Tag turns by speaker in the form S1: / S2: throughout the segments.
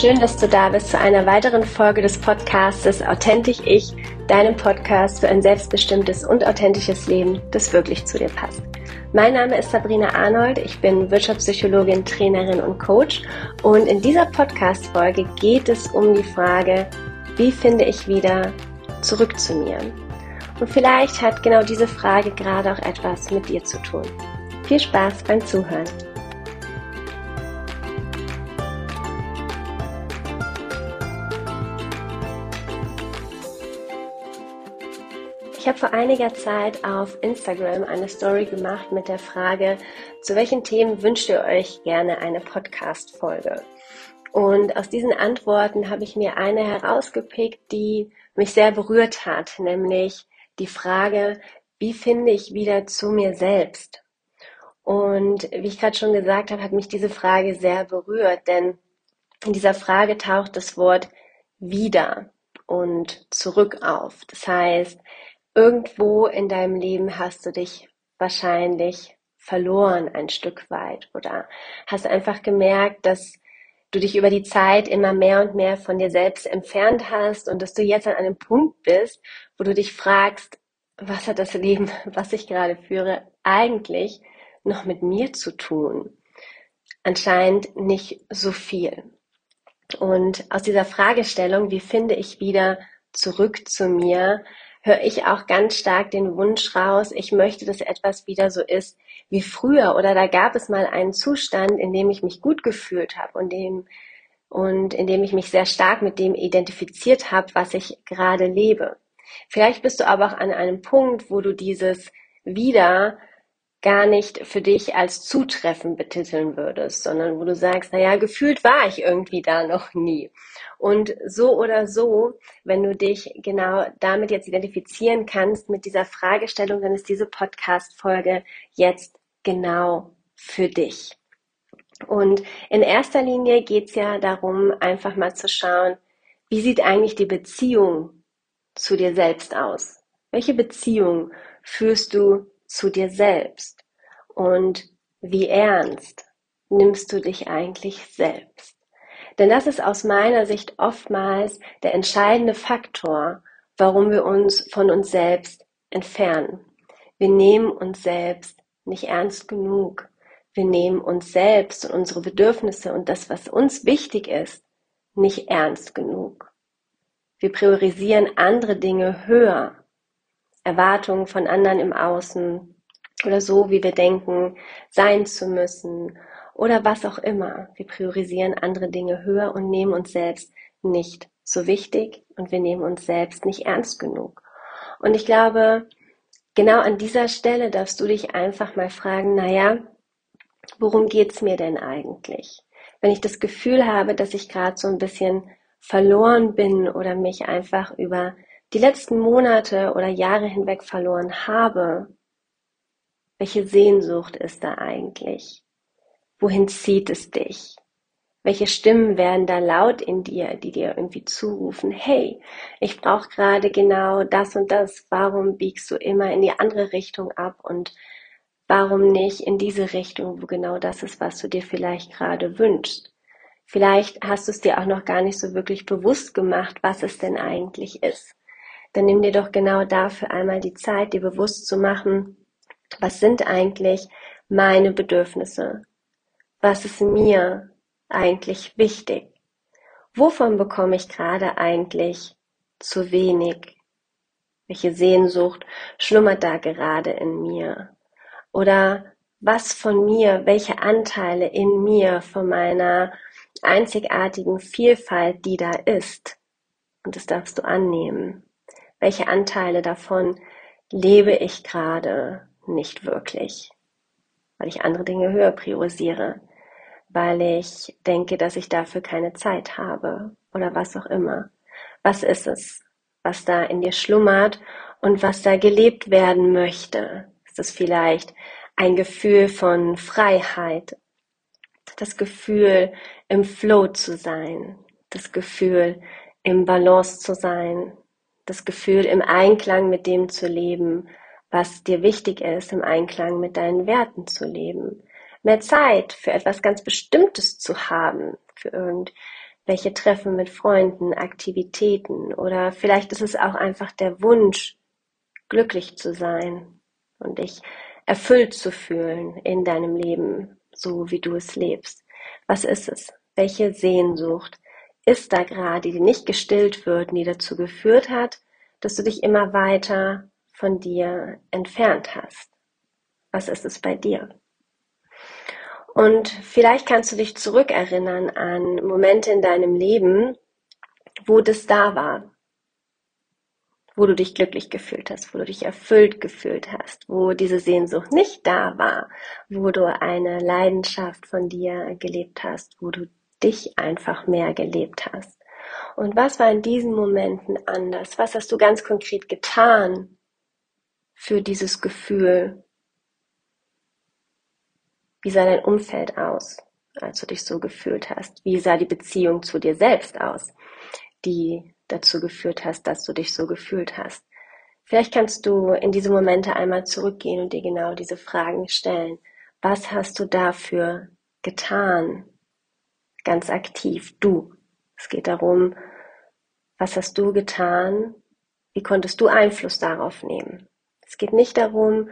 S1: Schön, dass du da bist zu einer weiteren Folge des Podcastes Authentisch Ich, deinem Podcast für ein selbstbestimmtes und authentisches Leben, das wirklich zu dir passt. Mein Name ist Sabrina Arnold, ich bin Wirtschaftspsychologin, Trainerin und Coach und in dieser Podcast-Folge geht es um die Frage, wie finde ich wieder zurück zu mir? Und vielleicht hat genau diese Frage gerade auch etwas mit dir zu tun. Viel Spaß beim Zuhören. Ich habe vor einiger Zeit auf Instagram eine Story gemacht mit der Frage, zu welchen Themen wünscht ihr euch gerne eine Podcast-Folge? Und aus diesen Antworten habe ich mir eine herausgepickt, die mich sehr berührt hat, nämlich die Frage, wie finde ich wieder zu mir selbst? Und wie ich gerade schon gesagt habe, hat mich diese Frage sehr berührt, denn in dieser Frage taucht das Wort wieder und zurück auf. Das heißt, irgendwo in deinem Leben hast du dich wahrscheinlich verloren ein Stück weit oder hast einfach gemerkt, dass du dich über die Zeit immer mehr und mehr von dir selbst entfernt hast und dass du jetzt an einem Punkt bist, wo du dich fragst, was hat das Leben, was ich gerade führe, eigentlich noch mit mir zu tun? Anscheinend nicht so viel. Und aus dieser Fragestellung, wie finde ich wieder zurück zu mir, höre ich auch ganz stark den Wunsch raus, ich möchte, dass etwas wieder so ist wie früher oder da gab es mal einen Zustand, in dem ich mich gut gefühlt habe und dem und in dem ich mich sehr stark mit dem identifiziert habe, was ich gerade lebe. Vielleicht bist du aber auch an einem Punkt, wo du dieses wieder gar nicht für dich als zutreffend betiteln würdest, sondern wo du sagst, naja, gefühlt war ich irgendwie da noch nie. Und so oder so, wenn du dich genau damit jetzt identifizieren kannst, mit dieser Fragestellung, dann ist diese Podcast-Folge jetzt genau für dich. Und in erster Linie geht es ja darum, einfach mal zu schauen, wie sieht eigentlich die Beziehung zu dir selbst aus? Welche Beziehung führst du zu dir selbst? Und wie ernst nimmst du dich eigentlich selbst? Denn das ist aus meiner Sicht oftmals der entscheidende Faktor, warum wir uns von uns selbst entfernen. Wir nehmen uns selbst nicht ernst genug. Wir nehmen uns selbst und unsere Bedürfnisse und das, was uns wichtig ist, nicht ernst genug. Wir priorisieren andere Dinge höher. Erwartungen von anderen im Außen, oder so, wie wir denken, sein zu müssen oder was auch immer. Wir priorisieren andere Dinge höher und nehmen uns selbst nicht so wichtig und wir nehmen uns selbst nicht ernst genug. Und ich glaube, genau an dieser Stelle darfst du dich einfach mal fragen, naja, worum geht's mir denn eigentlich? Wenn ich das Gefühl habe, dass ich gerade so ein bisschen verloren bin oder mich einfach über die letzten Monate oder Jahre hinweg verloren habe, welche Sehnsucht ist da eigentlich? Wohin zieht es dich? Welche Stimmen werden da laut in dir, die dir irgendwie zurufen, hey, ich brauche gerade genau das und das, warum biegst du immer in die andere Richtung ab und warum nicht in diese Richtung, wo genau das ist, was du dir vielleicht gerade wünschst? Vielleicht hast du es dir auch noch gar nicht so wirklich bewusst gemacht, was es denn eigentlich ist. Dann nimm dir doch genau dafür einmal die Zeit, dir bewusst zu machen, was sind eigentlich meine Bedürfnisse? Was ist mir eigentlich wichtig? Wovon bekomme ich gerade eigentlich zu wenig? Welche Sehnsucht schlummert da gerade in mir? Oder was von mir, welche Anteile in mir von meiner einzigartigen Vielfalt, die da ist? Und das darfst du annehmen. Welche Anteile davon lebe ich gerade? Nicht wirklich, weil ich andere Dinge höher priorisiere, weil ich denke, dass ich dafür keine Zeit habe oder was auch immer. Was ist es, was da in dir schlummert und was da gelebt werden möchte? Ist es vielleicht ein Gefühl von Freiheit, das Gefühl im Flow zu sein, das Gefühl im Balance zu sein, das Gefühl im Einklang mit dem zu leben, was dir wichtig ist, im Einklang mit deinen Werten zu leben. Mehr Zeit für etwas ganz Bestimmtes zu haben, für welche Treffen mit Freunden, Aktivitäten oder vielleicht ist es auch einfach der Wunsch, glücklich zu sein und dich erfüllt zu fühlen in deinem Leben, so wie du es lebst. Was ist es? Welche Sehnsucht ist da gerade, die nicht gestillt wird, die dazu geführt hat, dass du dich immer weiter von dir entfernt hast? Was ist es bei dir? Und vielleicht kannst du dich zurückerinnern an Momente in deinem Leben, wo das da war, wo du dich glücklich gefühlt hast, wo du dich erfüllt gefühlt hast, wo diese Sehnsucht nicht da war, wo du eine Leidenschaft von dir gelebt hast, wo du dich einfach mehr gelebt hast. Und was war in diesen Momenten anders? Was hast du ganz konkret getan für dieses Gefühl? Wie sah dein Umfeld aus, als du dich so gefühlt hast? Wie sah die Beziehung zu dir selbst aus, die dazu geführt hast, dass du dich so gefühlt hast? Vielleicht kannst du in diese Momente einmal zurückgehen und dir genau diese Fragen stellen. Was hast du dafür getan? Ganz aktiv, du. Es geht darum, was hast du getan? Wie konntest du Einfluss darauf nehmen? Es geht nicht darum,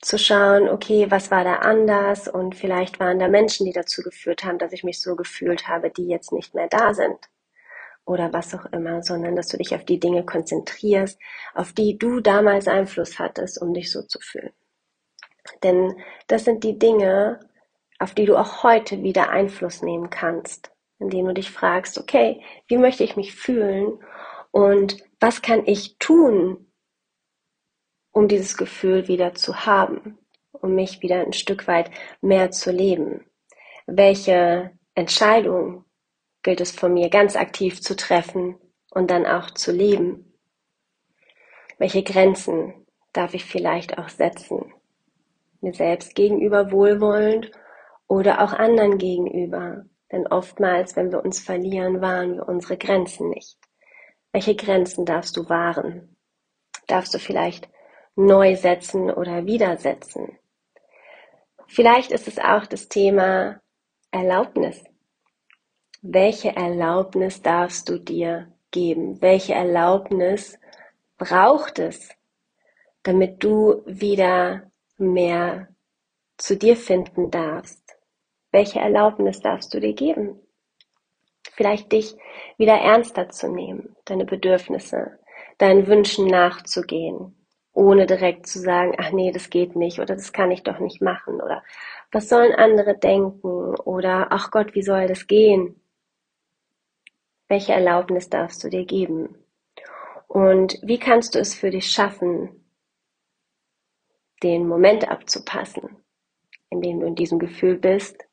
S1: zu schauen, okay, was war da anders? Und vielleicht waren da Menschen, die dazu geführt haben, dass ich mich so gefühlt habe, die jetzt nicht mehr da sind. Oder was auch immer, sondern dass du dich auf die Dinge konzentrierst, auf die du damals Einfluss hattest, um dich so zu fühlen. Denn das sind die Dinge, auf die du auch heute wieder Einfluss nehmen kannst, indem du dich fragst, okay, wie möchte ich mich fühlen? Und was kann ich tun, um dieses Gefühl wieder zu haben, um mich wieder ein Stück weit mehr zu leben? Welche Entscheidung gilt es von mir ganz aktiv zu treffen und dann auch zu leben? Welche Grenzen darf ich vielleicht auch setzen? Mir selbst gegenüber wohlwollend oder auch anderen gegenüber. Denn oftmals, wenn wir uns verlieren, wahren wir unsere Grenzen nicht. Welche Grenzen darfst du wahren? Darfst du vielleicht neu setzen oder widersetzen. Vielleicht ist es auch das Thema Erlaubnis. Welche Erlaubnis darfst du dir geben? Welche Erlaubnis braucht es, damit du wieder mehr zu dir finden darfst? Welche Erlaubnis darfst du dir geben? Vielleicht dich wieder ernster zu nehmen, deine Bedürfnisse, deinen Wünschen nachzugehen, ohne direkt zu sagen, ach nee, das geht nicht oder das kann ich doch nicht machen oder was sollen andere denken oder ach Gott, wie soll das gehen? Welche Erlaubnis darfst du dir geben? Und wie kannst du es für dich schaffen, den Moment abzupassen, in dem du in diesem Gefühl bist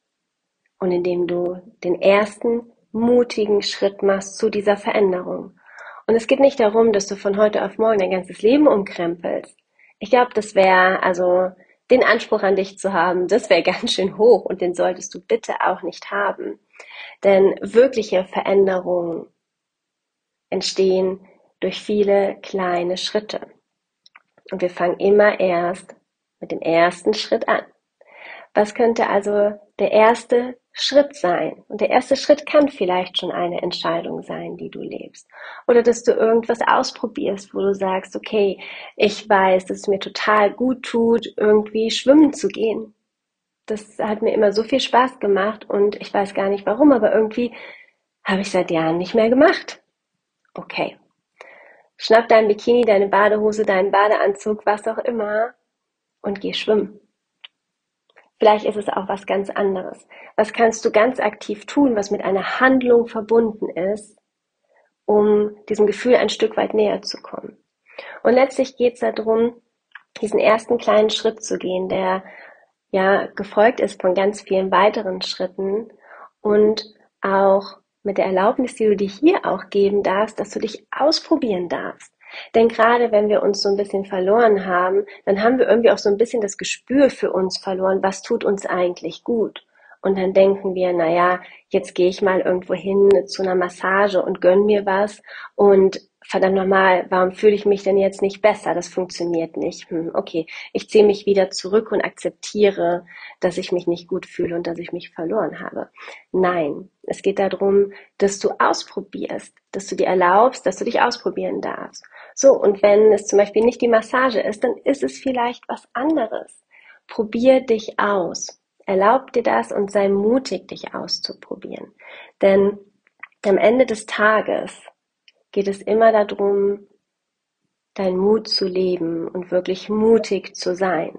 S1: und in dem du den ersten mutigen Schritt machst zu dieser Veränderung und es geht nicht darum, dass du von heute auf morgen dein ganzes Leben umkrempelst. Ich glaube, das wäre, also den Anspruch an dich zu haben, das wäre ganz schön hoch und den solltest du bitte auch nicht haben. Denn wirkliche Veränderungen entstehen durch viele kleine Schritte. Und wir fangen immer erst mit dem ersten Schritt an. Was könnte also der erste Schritt sein. Und der erste Schritt kann vielleicht schon eine Entscheidung sein, die du lebst. Oder dass du irgendwas ausprobierst, wo du sagst, okay, ich weiß, dass es mir total gut tut, irgendwie schwimmen zu gehen. Das hat mir immer so viel Spaß gemacht und ich weiß gar nicht warum, aber irgendwie habe ich seit Jahren nicht mehr gemacht. Okay. Schnapp dein Bikini, deine Badehose, deinen Badeanzug, was auch immer und geh schwimmen. Vielleicht ist es auch was ganz anderes. Was kannst du ganz aktiv tun, was mit einer Handlung verbunden ist, um diesem Gefühl ein Stück weit näher zu kommen? Und letztlich geht es darum, diesen ersten kleinen Schritt zu gehen, der ja gefolgt ist von ganz vielen weiteren Schritten und auch mit der Erlaubnis, die du dir hier auch geben darfst, dass du dich ausprobieren darfst. Denn gerade wenn wir uns so ein bisschen verloren haben, dann haben wir irgendwie auch so ein bisschen das Gespür für uns verloren, was tut uns eigentlich gut. Und dann denken wir, na ja, jetzt gehe ich mal irgendwo hin zu einer Massage und gönn mir was und verdammt nochmal, warum fühle ich mich denn jetzt nicht besser? Das funktioniert nicht. Hm, okay, ich ziehe mich wieder zurück und akzeptiere, dass ich mich nicht gut fühle und dass ich mich verloren habe. Nein, Es geht darum, dass du ausprobierst, dass du dir erlaubst, dass du dich ausprobieren darfst. So, und wenn es zum Beispiel nicht die Massage ist, dann ist es vielleicht was anderes. Probier dich aus. Erlaub dir das und sei mutig, dich auszuprobieren. Denn am Ende des Tages geht es immer darum, deinen Mut zu leben und wirklich mutig zu sein.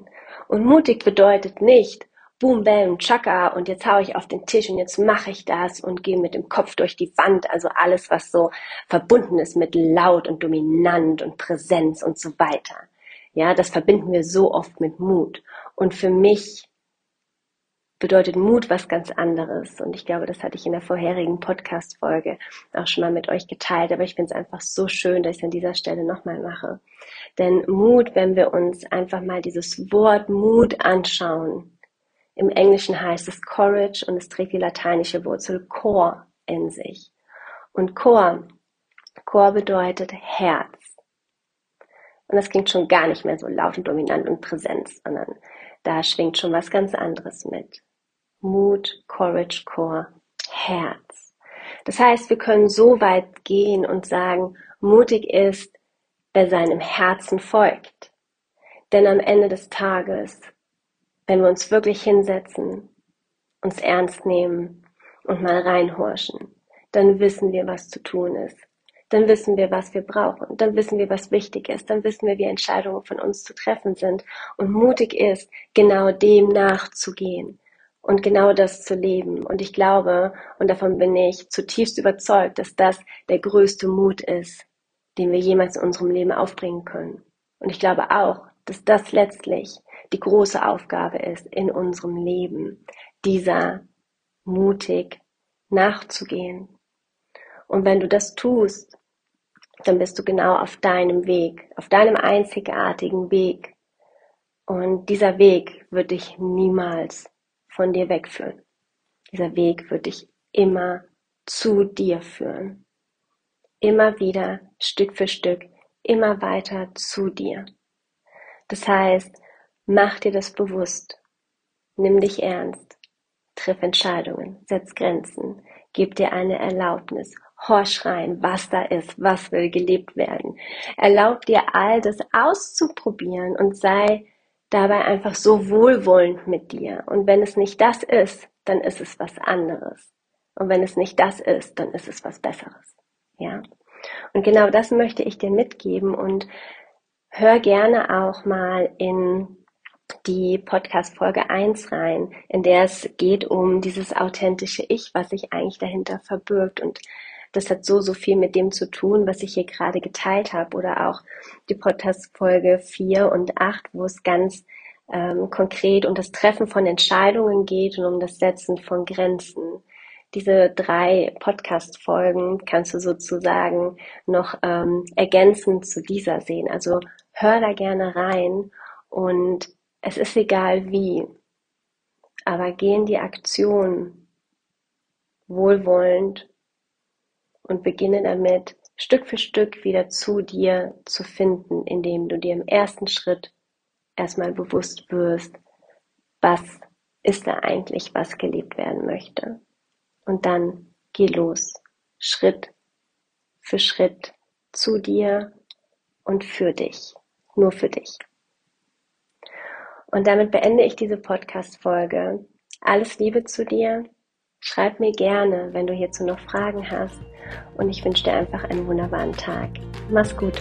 S1: Und mutig bedeutet nicht, boom, bam, chaka und jetzt hau ich auf den Tisch und jetzt mache ich das und gehe mit dem Kopf durch die Wand. Also alles, was so verbunden ist mit laut und dominant und Präsenz und so weiter. Ja, das verbinden wir so oft mit Mut. Und für mich bedeutet Mut was ganz anderes. Und ich glaube, das hatte ich in der vorherigen Podcast-Folge auch schon mal mit euch geteilt. Aber ich finde es einfach so schön, dass ich es an dieser Stelle nochmal mache. Denn Mut, wenn wir uns einfach mal dieses Wort Mut anschauen, im Englischen heißt es Courage und es trägt die lateinische Wurzel Core in sich. Und Core, Core bedeutet Herz. Und das klingt schon gar nicht mehr so laut und dominant und Präsenz, sondern da schwingt schon was ganz anderes mit. Mut, Courage, Core, Herz. Das heißt, wir können so weit gehen und sagen, mutig ist, wer seinem Herzen folgt. Denn am Ende des Tages, wenn wir uns wirklich hinsetzen, uns ernst nehmen und mal reinhorchen, dann wissen wir, was zu tun ist. Dann wissen wir, was wir brauchen. Dann wissen wir, was wichtig ist. Dann wissen wir, wie Entscheidungen von uns zu treffen sind. Und mutig ist, genau dem nachzugehen und genau das zu leben. Und ich glaube, und davon bin ich zutiefst überzeugt, dass das der größte Mut ist, den wir jemals in unserem Leben aufbringen können. Und ich glaube auch, dass das letztlich die große Aufgabe ist in unserem Leben, dieser mutig nachzugehen. Und wenn du das tust, dann bist du genau auf deinem Weg, auf deinem einzigartigen Weg. Und dieser Weg wird dich niemals von dir wegführen. Dieser Weg wird dich immer zu dir führen. Immer wieder, Stück für Stück, immer weiter zu dir. Das heißt, mach dir das bewusst. Nimm dich ernst. Triff Entscheidungen. Setz Grenzen. Gib dir eine Erlaubnis. Horch rein, was da ist, was will gelebt werden. Erlaub dir all das auszuprobieren und sei dabei einfach so wohlwollend mit dir. Und wenn es nicht das ist, dann ist es was anderes. Und wenn es nicht das ist, dann ist es was Besseres. Ja. Und genau das möchte ich dir mitgeben und hör gerne auch mal in die Podcast Folge 1 rein, in der es geht um dieses authentische Ich, was sich eigentlich dahinter verbirgt und das hat so, so viel mit dem zu tun, was ich hier gerade geteilt habe. Oder auch die Podcast-Folge 4 und 8, wo es ganz ähm, konkret um das Treffen von Entscheidungen geht und um das Setzen von Grenzen. Diese drei Podcast-Folgen kannst du sozusagen noch ähm, ergänzend zu dieser sehen. Also hör da gerne rein und es ist egal wie, aber geh in die Aktion wohlwollend und beginne damit, Stück für Stück wieder zu dir zu finden, indem du dir im ersten Schritt erstmal bewusst wirst, was ist da eigentlich, was gelebt werden möchte. Und dann geh los, Schritt für Schritt zu dir und für dich, nur für dich. Und damit beende ich diese Podcast-Folge. Alles Liebe zu dir Schreib mir gerne, wenn du hierzu noch Fragen hast. Und ich wünsche dir einfach einen wunderbaren Tag. Mach's gut.